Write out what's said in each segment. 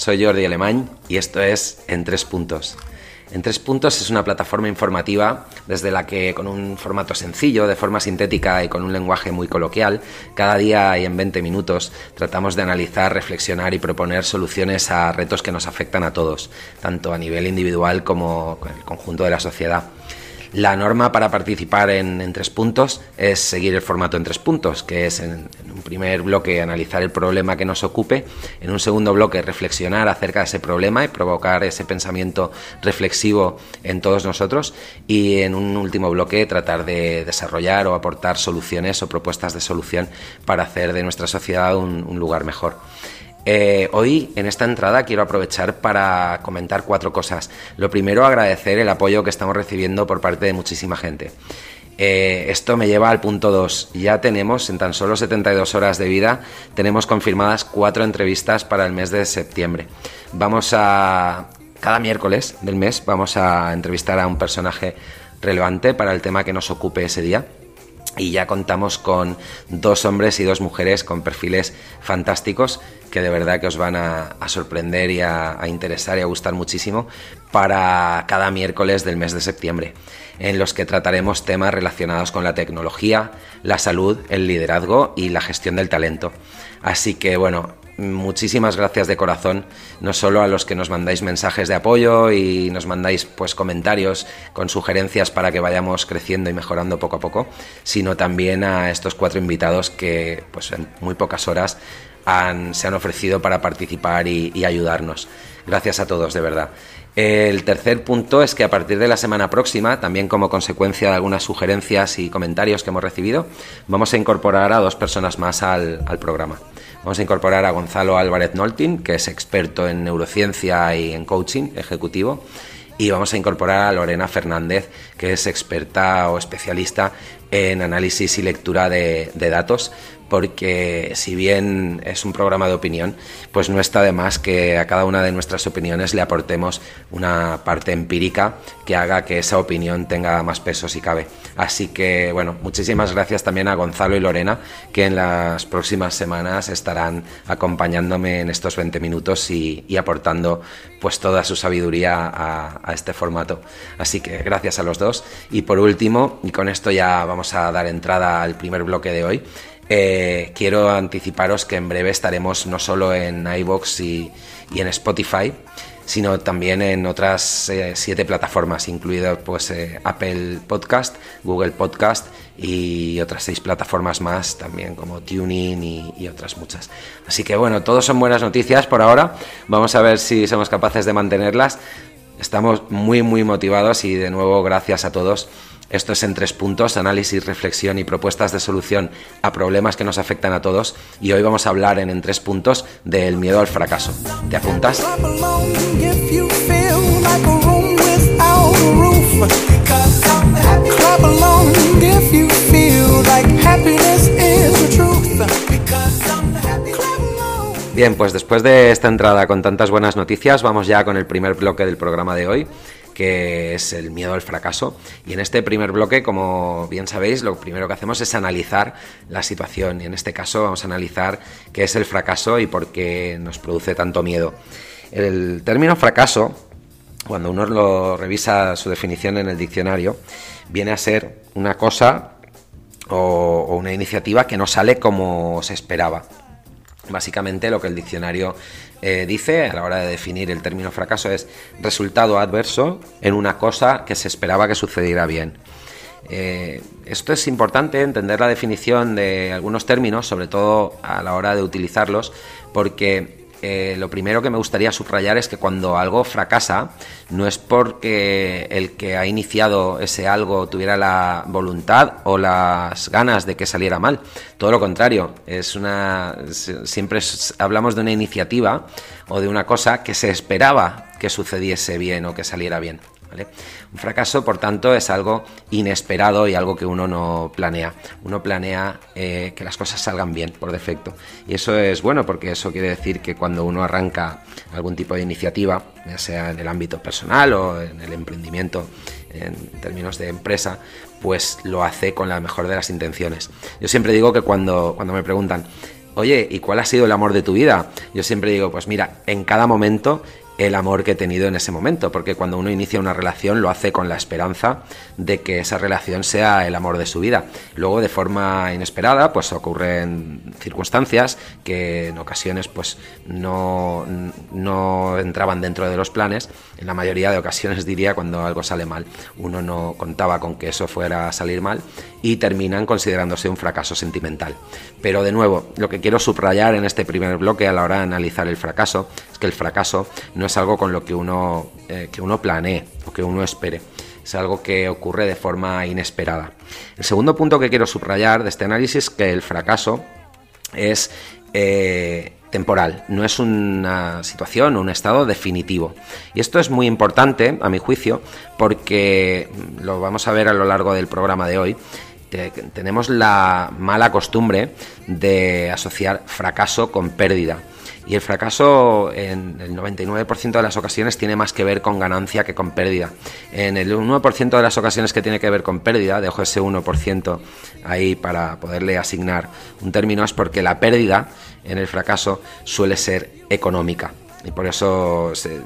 Soy Jordi Alemán y esto es En Tres Puntos. En Tres Puntos es una plataforma informativa desde la que con un formato sencillo, de forma sintética y con un lenguaje muy coloquial, cada día y en 20 minutos tratamos de analizar, reflexionar y proponer soluciones a retos que nos afectan a todos, tanto a nivel individual como el conjunto de la sociedad. La norma para participar en, tres puntos es seguir el formato en tres puntos, que es en, un primer bloque analizar el problema que nos ocupe, en un segundo bloque reflexionar acerca de ese problema y provocar ese pensamiento reflexivo en todos nosotros y en un último bloque tratar de desarrollar o aportar soluciones o propuestas de solución para hacer de nuestra sociedad un lugar mejor. Eh, hoy, en esta entrada, quiero aprovechar para comentar cuatro cosas. Lo primero, agradecer el apoyo que estamos recibiendo por parte de muchísima gente. Eh, esto me lleva al punto 2. Ya tenemos, en tan solo 72 horas de vida, tenemos confirmadas cuatro entrevistas para el mes de septiembre. Vamos a, cada miércoles del mes, vamos a entrevistar a un personaje relevante para el tema que nos ocupe ese día y ya contamos con dos hombres y dos mujeres con perfiles fantásticos que de verdad que os van a, sorprender y a, interesar y a gustar muchísimo para cada miércoles del mes de septiembre, en los que trataremos temas relacionados con la tecnología, la salud, el liderazgo y la gestión del talento. Así que bueno, muchísimas gracias de corazón, no solo a los que nos mandáis mensajes de apoyo y nos mandáis pues comentarios con sugerencias para que vayamos creciendo y mejorando poco a poco, sino también a estos cuatro invitados que pues en muy pocas horas se han ofrecido para participar y, ayudarnos. Gracias a todos, de verdad. El tercer punto es que a partir de la semana próxima, también como consecuencia de algunas sugerencias y comentarios que hemos recibido, vamos a incorporar a dos personas más al, programa. Vamos a incorporar a Gonzalo Álvarez Noltin, que es experto en neurociencia y en coaching ejecutivo, y vamos a incorporar a Lorena Fernández, que es experta o especialista en análisis y lectura de datos, porque si bien es un programa de opinión, pues no está de más que a cada una de nuestras opiniones le aportemos una parte empírica que haga que esa opinión tenga más peso si cabe. Así que, bueno, muchísimas gracias también a Gonzalo y Lorena, que en las próximas semanas estarán acompañándome en estos 20 minutos y, aportando pues toda su sabiduría a, a este formato. Así que gracias a los dos. Y por último, y con esto ya vamos a dar entrada al primer bloque de hoy, eh, quiero anticiparos que en breve estaremos no solo en iBox y, en Spotify, sino también en otras eh, siete plataformas, incluido pues, eh, Apple Podcast, Google Podcast y otras seis plataformas más, también como Tuning y, y, otras muchas. Así que bueno, todos son buenas noticias por ahora. Vamos a ver si somos capaces de mantenerlas. Estamos muy, muy motivados y de nuevo gracias a todos esto es en tres puntos, análisis, reflexión y propuestas de solución a problemas que nos afectan a todos. Y hoy vamos a hablar en, en tres puntos del miedo al fracaso. ¿Te apuntas? Bien, pues después de esta entrada con tantas buenas noticias, vamos ya con el primer bloque del programa de hoy que es el miedo al fracaso. Y en este primer bloque, como bien sabéis, lo primero que hacemos es analizar la situación. Y en este caso vamos a analizar qué es el fracaso y por qué nos produce tanto miedo. El término fracaso, cuando uno lo revisa su definición en el diccionario, viene a ser una cosa o, o una iniciativa que no sale como se esperaba. Básicamente lo que el diccionario eh, dice a la hora de definir el término fracaso es resultado adverso en una cosa que se esperaba que sucediera bien. Eh, esto es importante entender la definición de algunos términos, sobre todo a la hora de utilizarlos, porque eh, lo primero que me gustaría subrayar es que cuando algo fracasa, no es porque el que ha iniciado ese algo tuviera la voluntad o las ganas de que saliera mal. Todo lo contrario, es una siempre hablamos de una iniciativa o de una cosa que se esperaba que sucediese bien o que saliera bien. Un fracaso, por tanto, es algo inesperado y algo que uno no planea. Uno planea eh, que las cosas salgan bien por defecto. Y eso es bueno porque eso quiere decir que cuando uno arranca algún tipo de iniciativa, ya sea en el ámbito personal o en el emprendimiento en términos de empresa, pues lo hace con la mejor de las intenciones. Yo siempre digo que cuando, cuando me preguntan, oye, ¿y cuál ha sido el amor de tu vida? Yo siempre digo, pues mira, en cada momento el amor que he tenido en ese momento, porque cuando uno inicia una relación lo hace con la esperanza de que esa relación sea el amor de su vida. Luego, de forma inesperada, pues ocurren circunstancias que en ocasiones pues no, no entraban dentro de los planes. En la mayoría de ocasiones diría cuando algo sale mal. Uno no contaba con que eso fuera a salir mal y terminan considerándose un fracaso sentimental. Pero de nuevo, lo que quiero subrayar en este primer bloque a la hora de analizar el fracaso es que el fracaso no es algo con lo que uno, eh, que uno planee o que uno espere. Es algo que ocurre de forma inesperada. El segundo punto que quiero subrayar de este análisis es que el fracaso es eh, temporal, no es una situación, un estado definitivo. Y esto es muy importante, a mi juicio, porque lo vamos a ver a lo largo del programa de hoy tenemos la mala costumbre de asociar fracaso con pérdida. Y el fracaso en el 99% de las ocasiones tiene más que ver con ganancia que con pérdida. En el 1% de las ocasiones que tiene que ver con pérdida, dejo ese 1% ahí para poderle asignar un término, es porque la pérdida en el fracaso suele ser económica y por eso se,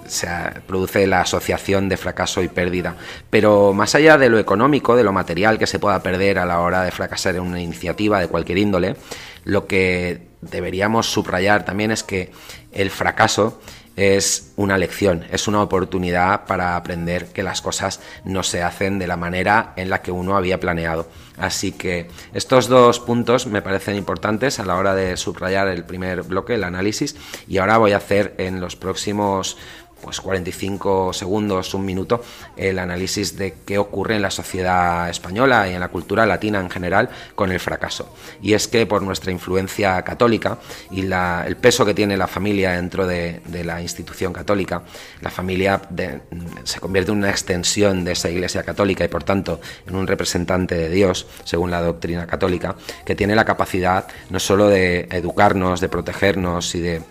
produce la asociación de fracaso y pérdida. Pero más allá de lo económico, de lo material que se pueda perder a la hora de fracasar en una iniciativa de cualquier índole, lo que deberíamos subrayar también es que el fracaso es una lección, es una oportunidad para aprender que las cosas no se hacen de la manera en la que uno había planeado. Así que estos dos puntos me parecen importantes a la hora de subrayar el primer bloque, el análisis, y ahora voy a hacer en los próximos pues 45 segundos, un minuto, el análisis de qué ocurre en la sociedad española y en la cultura latina en general con el fracaso. Y es que por nuestra influencia católica y el peso que tiene la familia dentro de, la institución católica, la familia se convierte en una extensión de esa iglesia católica y por tanto en un representante de Dios, según la doctrina católica, que tiene la capacidad no solo de educarnos, de protegernos y de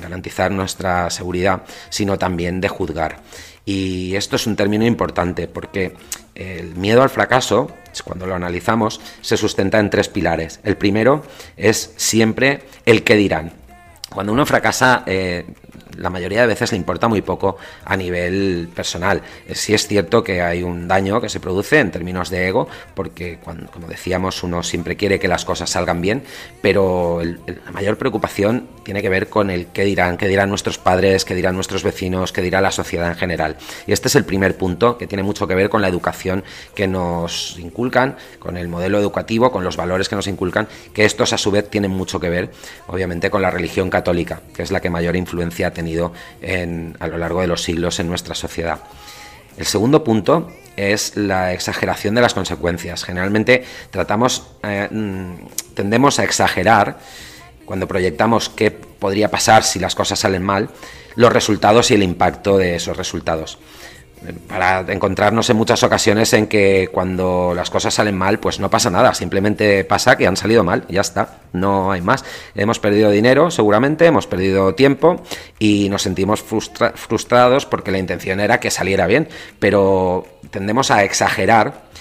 garantizar nuestra seguridad, sino también de juzgar. Y esto es un término importante porque el miedo al fracaso, cuando lo analizamos, se sustenta en tres pilares. El primero es siempre el que dirán. Cuando uno fracasa, eh, la mayoría de veces le importa muy poco a nivel personal. Eh, sí es cierto que hay un daño que se produce en términos de ego, porque cuando, como decíamos, uno siempre quiere que las cosas salgan bien, pero la mayor preocupación tiene que ver con el qué dirán, qué dirán nuestros padres, qué dirán nuestros vecinos, qué dirá la sociedad en general. Y este es el primer punto que tiene mucho que ver con la educación que nos inculcan, con el modelo educativo, con los valores que nos inculcan, que estos a su vez tienen mucho que ver, obviamente, con la religión católica, que es la que mayor influencia tiene a lo largo de los siglos en nuestra sociedad. El segundo punto es la exageración de las consecuencias. Generalmente tratamos, eh, mm, tendemos a exagerar cuando proyectamos qué podría pasar si las cosas salen mal, los resultados y el impacto de esos resultados para encontrarnos en muchas ocasiones en que cuando las cosas salen mal, pues no pasa nada, simplemente pasa que han salido mal, ya está, no hay más. Hemos perdido dinero, seguramente, hemos perdido tiempo y nos sentimos frustrados porque la intención era que saliera bien, pero tendemos a exagerar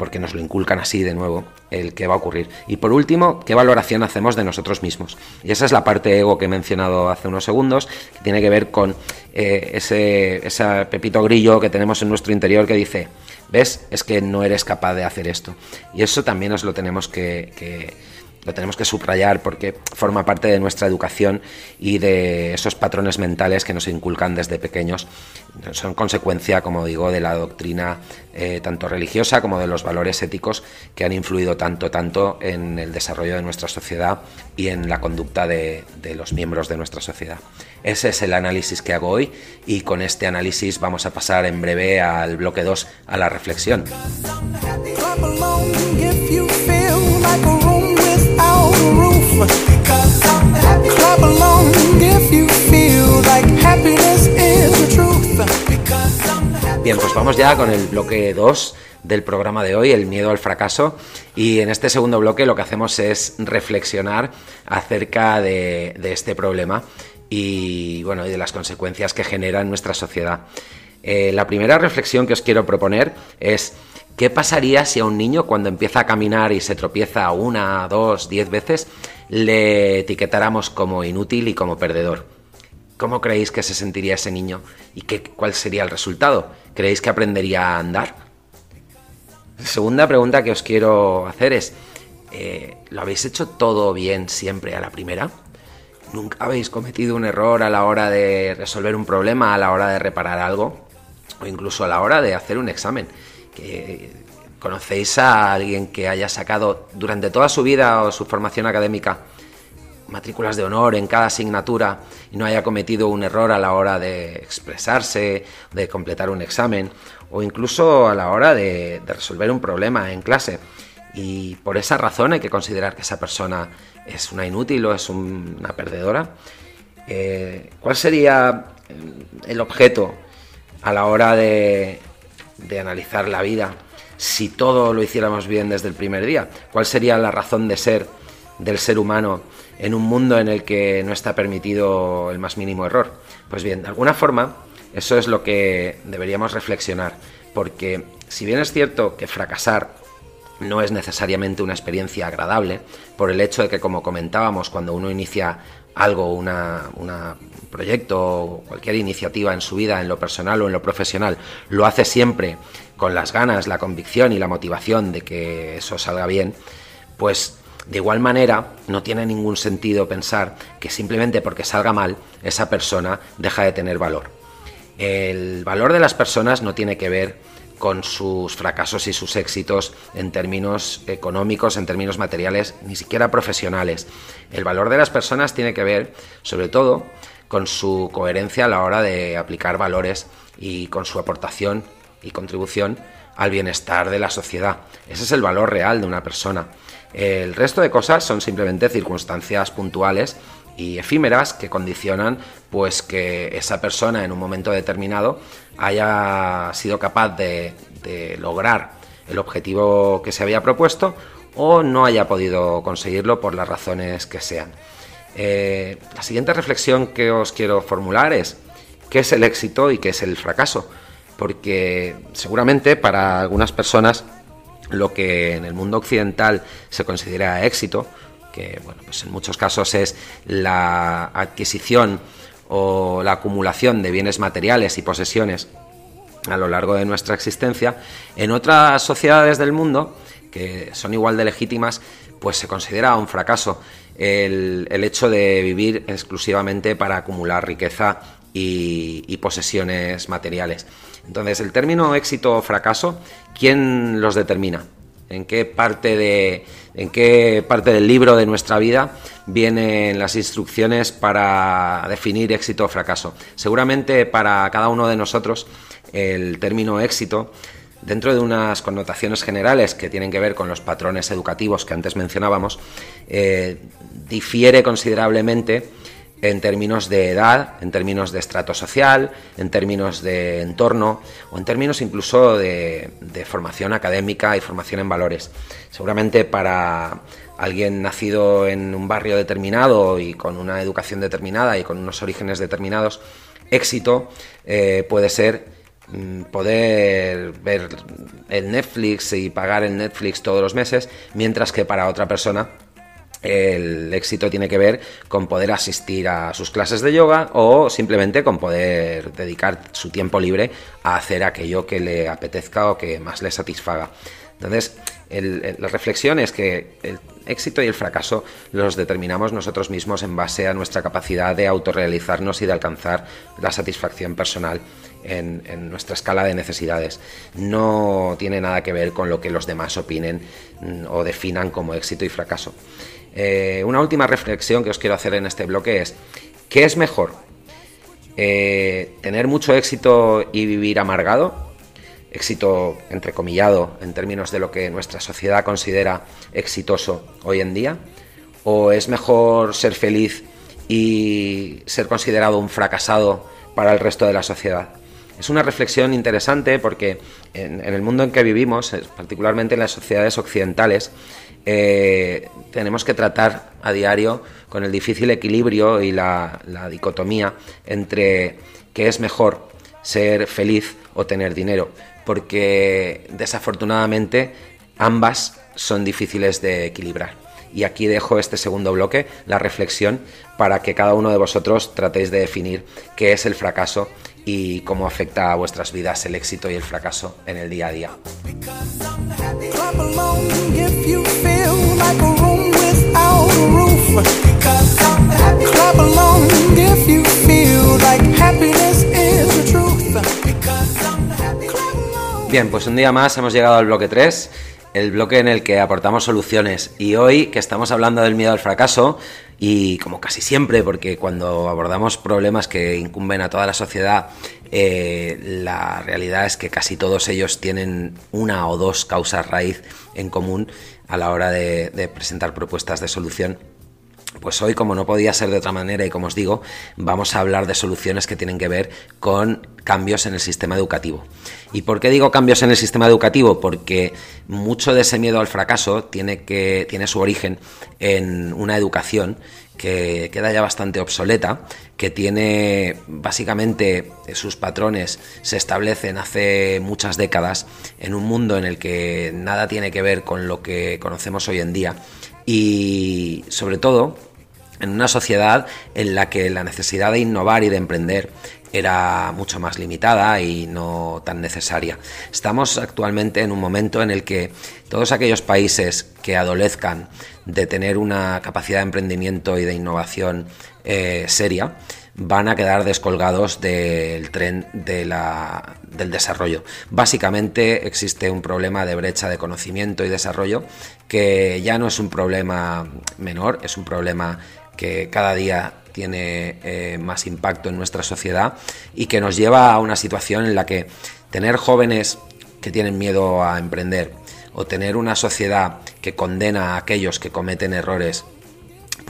porque nos lo inculcan así de nuevo, el que va a ocurrir. Y por último, ¿qué valoración hacemos de nosotros mismos? Y esa es la parte ego que he mencionado hace unos segundos, que tiene que ver con eh, ese, ese pepito grillo que tenemos en nuestro interior que dice, ¿ves? Es que no eres capaz de hacer esto. Y eso también nos lo tenemos que lo tenemos que subrayar porque forma parte de nuestra educación y de esos patrones mentales que nos inculcan desde pequeños. Son consecuencia, como digo, de la doctrina eh, tanto religiosa como de los valores éticos que han influido tanto, tanto en el desarrollo de nuestra sociedad y en la conducta de, de los miembros de nuestra sociedad. Ese es el análisis que hago hoy y con este análisis vamos a pasar en breve al bloque 2, a la reflexión. Bien, pues vamos ya con el bloque 2 del programa de hoy, el miedo al fracaso. Y en este segundo bloque lo que hacemos es reflexionar acerca de, este problema y, bueno, de las consecuencias que genera en nuestra sociedad. Eh, la primera reflexión que os quiero proponer es ¿Qué pasaría si a un niño cuando empieza a caminar y se tropieza una, dos, diez veces, le etiquetáramos como inútil y como perdedor? ¿Cómo creéis que se sentiría ese niño y qué, cuál sería el resultado? ¿Creéis que aprendería a andar? Segunda pregunta que os quiero hacer es, eh, ¿lo habéis hecho todo bien siempre a la primera? ¿Nunca habéis cometido un error a la hora de resolver un problema, a la hora de reparar algo? O incluso a la hora de hacer un examen. ¿Conocéis a alguien que haya sacado durante toda su vida o su formación académica matrículas de honor en cada asignatura y no haya cometido un error a la hora de expresarse, de completar un examen o incluso a la hora de, resolver un problema en clase. Y por esa razón hay que considerar que esa persona es una inútil o es una perdedora. Eh, ¿Cuál sería el objeto a la hora de, de analizar la vida si todo lo hiciéramos bien desde el primer día? ¿Cuál sería la razón de ser del ser humano en un mundo en el que no está permitido el más mínimo error? Pues bien, de alguna forma, eso es lo que deberíamos reflexionar, porque si bien es cierto que fracasar no es necesariamente una experiencia agradable, por el hecho de que, como comentábamos, cuando uno inicia algo, un proyecto o cualquier iniciativa en su vida, en lo personal o en lo profesional, lo hace siempre con las ganas, la convicción y la motivación de que eso salga bien, pues de igual manera, no tiene ningún sentido pensar que simplemente porque salga mal, esa persona deja de tener valor. El valor de las personas no tiene que ver con sus fracasos y sus éxitos en términos económicos, en términos materiales, ni siquiera profesionales. El valor de las personas tiene que ver, sobre todo, con su coherencia a la hora de aplicar valores y con su aportación y contribución al bienestar de la sociedad. Ese es el valor real de una persona. El resto de cosas son simplemente circunstancias puntuales y efímeras que condicionan pues que esa persona en un momento determinado haya sido capaz de, lograr el objetivo que se había propuesto o no haya podido conseguirlo por las razones que sean. Eh, la siguiente reflexión que os quiero formular es qué es el éxito y qué es el fracaso, porque seguramente para algunas personas lo que en el mundo occidental se considera éxito, que bueno, pues en muchos casos es la adquisición o la acumulación de bienes materiales y posesiones a lo largo de nuestra existencia, en otras sociedades del mundo, que son igual de legítimas, pues se considera un fracaso el, hecho de vivir exclusivamente para acumular riqueza y posesiones materiales. Entonces, el término éxito o fracaso, ¿quién los determina? ¿En qué parte de, en qué parte del libro de nuestra vida vienen las instrucciones para definir éxito o fracaso? Seguramente para cada uno de nosotros el término éxito dentro de unas connotaciones generales que tienen que ver con los patrones educativos que antes mencionábamos, eh, difiere considerablemente en términos de edad, en términos de estrato social, en términos de entorno o en términos incluso de, formación académica y formación en valores. Seguramente para alguien nacido en un barrio determinado y con una educación determinada y con unos orígenes determinados, éxito eh, puede ser mm, poder ver el Netflix y pagar el Netflix todos los meses, mientras que para otra persona el éxito tiene que ver con poder asistir a sus clases de yoga o simplemente con poder dedicar su tiempo libre a hacer aquello que le apetezca o que más le satisfaga. Entonces, la reflexión es que el éxito y el fracaso los determinamos nosotros mismos en base a nuestra capacidad de autorrealizarnos y de alcanzar la satisfacción personal en, nuestra escala de necesidades. No tiene nada que ver con lo que los demás opinen mm, o definan como éxito y fracaso. Eh, una última reflexión que os quiero hacer en este bloque es, ¿qué es mejor? Eh, ¿Tener mucho éxito y vivir amargado? Éxito entrecomillado en términos de lo que nuestra sociedad considera exitoso hoy en día. ¿O es mejor ser feliz y ser considerado un fracasado para el resto de la sociedad? Es una reflexión interesante porque en, el mundo en que vivimos, particularmente en las sociedades occidentales, eh, tenemos que tratar a diario con el difícil equilibrio y la, dicotomía entre qué es mejor ser feliz o tener dinero. porque desafortunadamente ambas son difíciles de equilibrar. Y aquí dejo este segundo bloque, la reflexión, para que cada uno de vosotros tratéis de definir qué es el fracaso y cómo afecta a vuestras vidas el éxito y el fracaso en el día a día. Bien, pues un día más hemos llegado al bloque 3, el bloque en el que aportamos soluciones. Y hoy que estamos hablando del miedo al fracaso, y como casi siempre, porque cuando abordamos problemas que incumben a toda la sociedad, eh, la realidad es que casi todos ellos tienen una o dos causas raíz en común a la hora de presentar propuestas de solución. Pues hoy, como no podía ser de otra manera, y como os digo, vamos a hablar de soluciones que tienen que ver con cambios en el sistema educativo. ¿Y por qué digo cambios en el sistema educativo? Porque mucho de ese miedo al fracaso tiene, que, tiene su origen en una educación que queda ya bastante obsoleta, que tiene básicamente sus patrones se establecen hace muchas décadas en un mundo en el que nada tiene que ver con lo que conocemos hoy en día y sobre todo en una sociedad en la que la necesidad de innovar y de emprender era mucho más limitada y no tan necesaria. Estamos actualmente en un momento en el que todos aquellos países que adolezcan de tener una capacidad de emprendimiento y de innovación eh, seria, van a quedar descolgados del tren del desarrollo. Básicamente existe un problema de brecha de conocimiento y desarrollo que ya no es un problema menor, es un problema que cada día tiene eh, más impacto en nuestra sociedad y que nos lleva a una situación en la que tener jóvenes que tienen miedo a emprender o tener una sociedad que condena a aquellos que cometen errores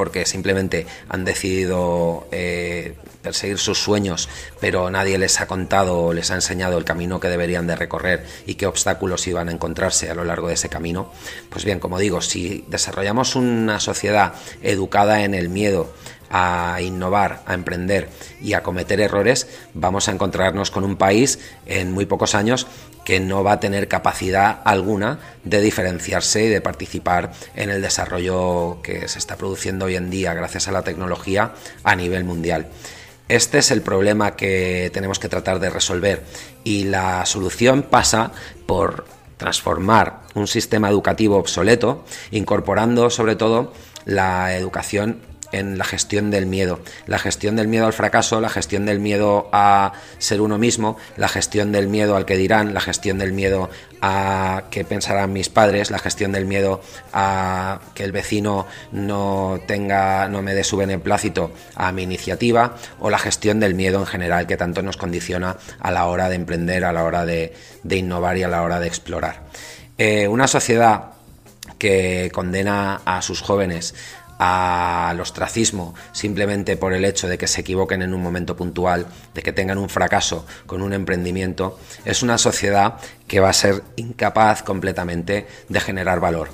porque simplemente han decidido eh, perseguir sus sueños, pero nadie les ha contado o les ha enseñado el camino que deberían de recorrer y qué obstáculos iban a encontrarse a lo largo de ese camino. Pues bien, como digo, si desarrollamos una sociedad educada en el miedo, a innovar, a emprender y a cometer errores, vamos a encontrarnos con un país en muy pocos años que no va a tener capacidad alguna de diferenciarse y de participar en el desarrollo que se está produciendo hoy en día gracias a la tecnología a nivel mundial. Este es el problema que tenemos que tratar de resolver y la solución pasa por transformar un sistema educativo obsoleto, incorporando sobre todo la educación en la gestión del miedo. La gestión del miedo al fracaso, la gestión del miedo a ser uno mismo, la gestión del miedo al que dirán, la gestión del miedo a qué pensarán mis padres, la gestión del miedo a que el vecino no tenga, no me dé su beneplácito a mi iniciativa, o la gestión del miedo en general que tanto nos condiciona a la hora de emprender, a la hora de, innovar y a la hora de explorar. Eh, una sociedad que condena a sus jóvenes al ostracismo simplemente por el hecho de que se equivoquen en un momento puntual, de que tengan un fracaso con un emprendimiento, es una sociedad que va a ser incapaz completamente de generar valor.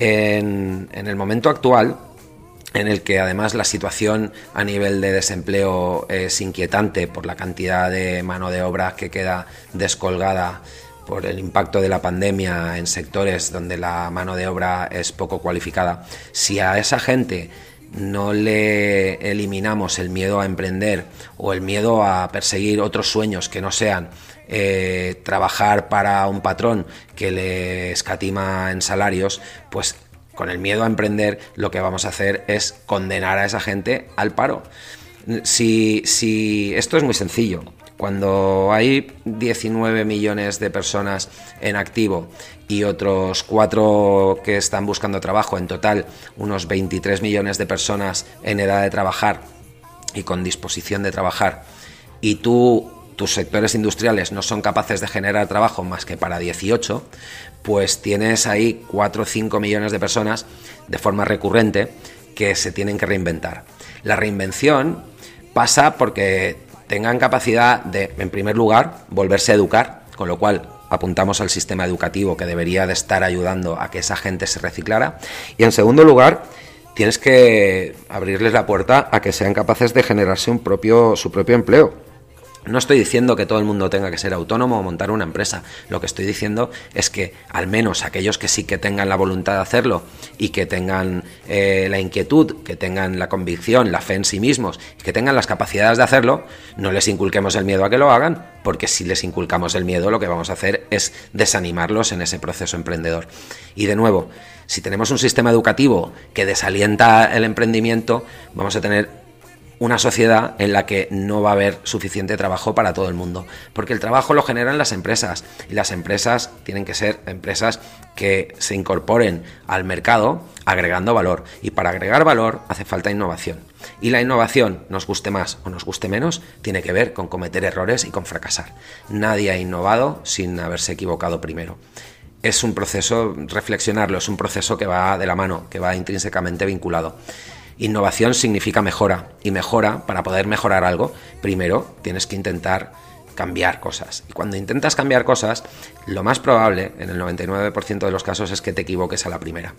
En, el momento actual, en el que además la situación a nivel de desempleo es inquietante por la cantidad de mano de obra que queda descolgada por el impacto de la pandemia en sectores donde la mano de obra es poco cualificada, si a esa gente no le eliminamos el miedo a emprender o el miedo a perseguir otros sueños que no sean eh, trabajar para un patrón que le escatima en salarios, pues con el miedo a emprender lo que vamos a hacer es condenar a esa gente al paro. Si, si esto es muy sencillo, cuando hay 19 millones de personas en activo y otros 4 que están buscando trabajo, en total unos 23 millones de personas en edad de trabajar y con disposición de trabajar, y tú tus sectores industriales no son capaces de generar trabajo más que para 18, pues tienes ahí 4 o 5 millones de personas de forma recurrente que se tienen que reinventar. La reinvención pasa porque tengan capacidad de, en primer lugar, volverse a educar, con lo cual apuntamos al sistema educativo que debería de estar ayudando a que esa gente se reciclara. Y en segundo lugar, tienes que abrirles la puerta a que sean capaces de generarse propio, su propio empleo. No estoy diciendo que todo el mundo tenga que ser autónomo o montar una empresa. Lo que estoy diciendo es que al menos aquellos que sí que tengan la voluntad de hacerlo y que tengan eh, la inquietud, que tengan la convicción, la fe en sí mismos, que tengan las capacidades de hacerlo, no les inculquemos el miedo a que lo hagan, porque si les inculcamos el miedo lo que vamos a hacer es desanimarlos en ese proceso emprendedor. Y de nuevo, si tenemos un sistema educativo que desalienta el emprendimiento, vamos a tener una sociedad en la que no va a haber suficiente trabajo para todo el mundo, porque el trabajo lo generan las empresas y las empresas tienen que ser empresas que se incorporen al mercado agregando valor y para agregar valor hace falta innovación. Y la innovación, nos guste más o nos guste menos, tiene que ver con cometer errores y con fracasar. Nadie ha innovado sin haberse equivocado primero es un proceso, reflexionarlo, es un proceso que va de la mano, que va intrínsecamente vinculado. Innovación significa mejora y mejora, para poder mejorar algo, primero tienes que intentar cambiar cosas. Y cuando intentas cambiar cosas, lo más probable, en el 99% de los casos, es que te equivoques a la primera.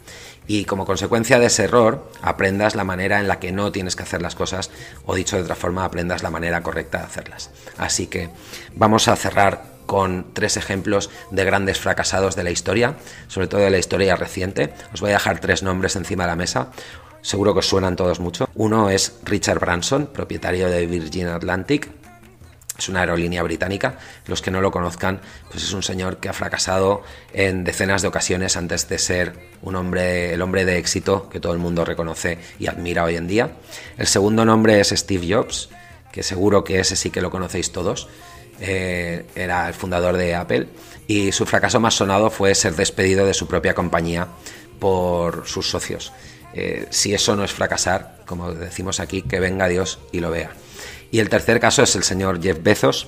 Y como consecuencia de ese error, aprendas la manera en la que no tienes que hacer las cosas, o dicho de otra forma, aprendas la manera correcta de hacerlas. Así que vamos a cerrar con tres ejemplos de grandes fracasados de la historia, sobre todo de la historia reciente. Os voy a dejar tres nombres encima de la mesa seguro que os suenan todos mucho. Uno es Richard Branson, propietario de Virgin Atlantic. Es una aerolínea británica. Los que no lo conozcan, pues es un señor que ha fracasado en decenas de ocasiones antes de ser un hombre, el hombre de éxito que todo el mundo reconoce y admira hoy en día. El segundo nombre es Steve Jobs, que seguro que ese sí que lo conocéis todos. Eh, era el fundador de Apple y su fracaso más sonado fue ser despedido de su propia compañía por sus socios. Eh, si eso no es fracasar, como decimos aquí, que venga Dios y lo vea. Y el tercer caso es el señor Jeff Bezos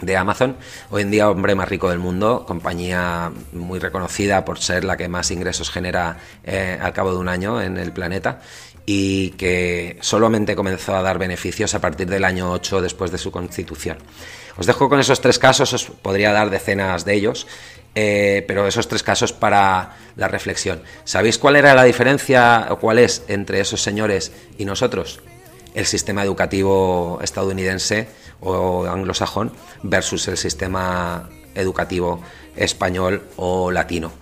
de Amazon, hoy en día hombre más rico del mundo, compañía muy reconocida por ser la que más ingresos genera eh, al cabo de un año en el planeta y que solamente comenzó a dar beneficios a partir del año 8 después de su constitución. Os dejo con esos tres casos, os podría dar decenas de ellos eh, pero esos tres casos para la reflexión. ¿Sabéis cuál era la diferencia o cuál es entre esos señores y nosotros? El sistema educativo estadounidense o anglosajón versus el sistema educativo español o latino.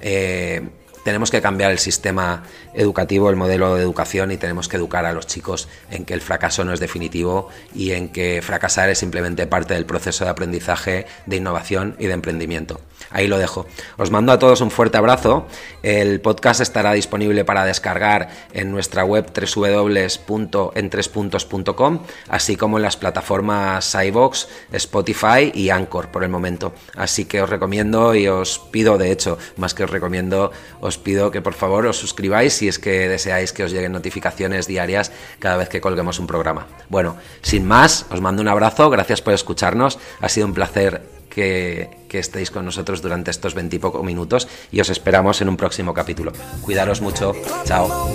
Eh, tenemos que cambiar el sistema educativo, el modelo de educación y tenemos que educar a los chicos en que el fracaso no es definitivo y en que fracasar es simplemente parte del proceso de aprendizaje, de innovación y de emprendimiento. Ahí lo dejo. Os mando a todos un fuerte abrazo. El podcast estará disponible para descargar en nuestra web www.entrespuntos.com, así como en las plataformas iVox, Spotify y Anchor por el momento. Así que os recomiendo y os pido, de hecho, más que os recomiendo, pido que por favor os suscribáis si es que deseáis que os lleguen notificaciones diarias cada vez que colguemos un programa. Bueno, sin más, os mando un abrazo, gracias por escucharnos, ha sido un placer que, estéis con nosotros durante estos veintipocos minutos y os esperamos en un próximo capítulo. Cuidaros mucho, chao.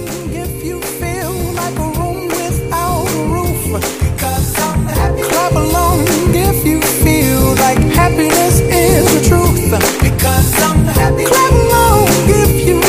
is the truth. Because I'm happy. Clap along if you.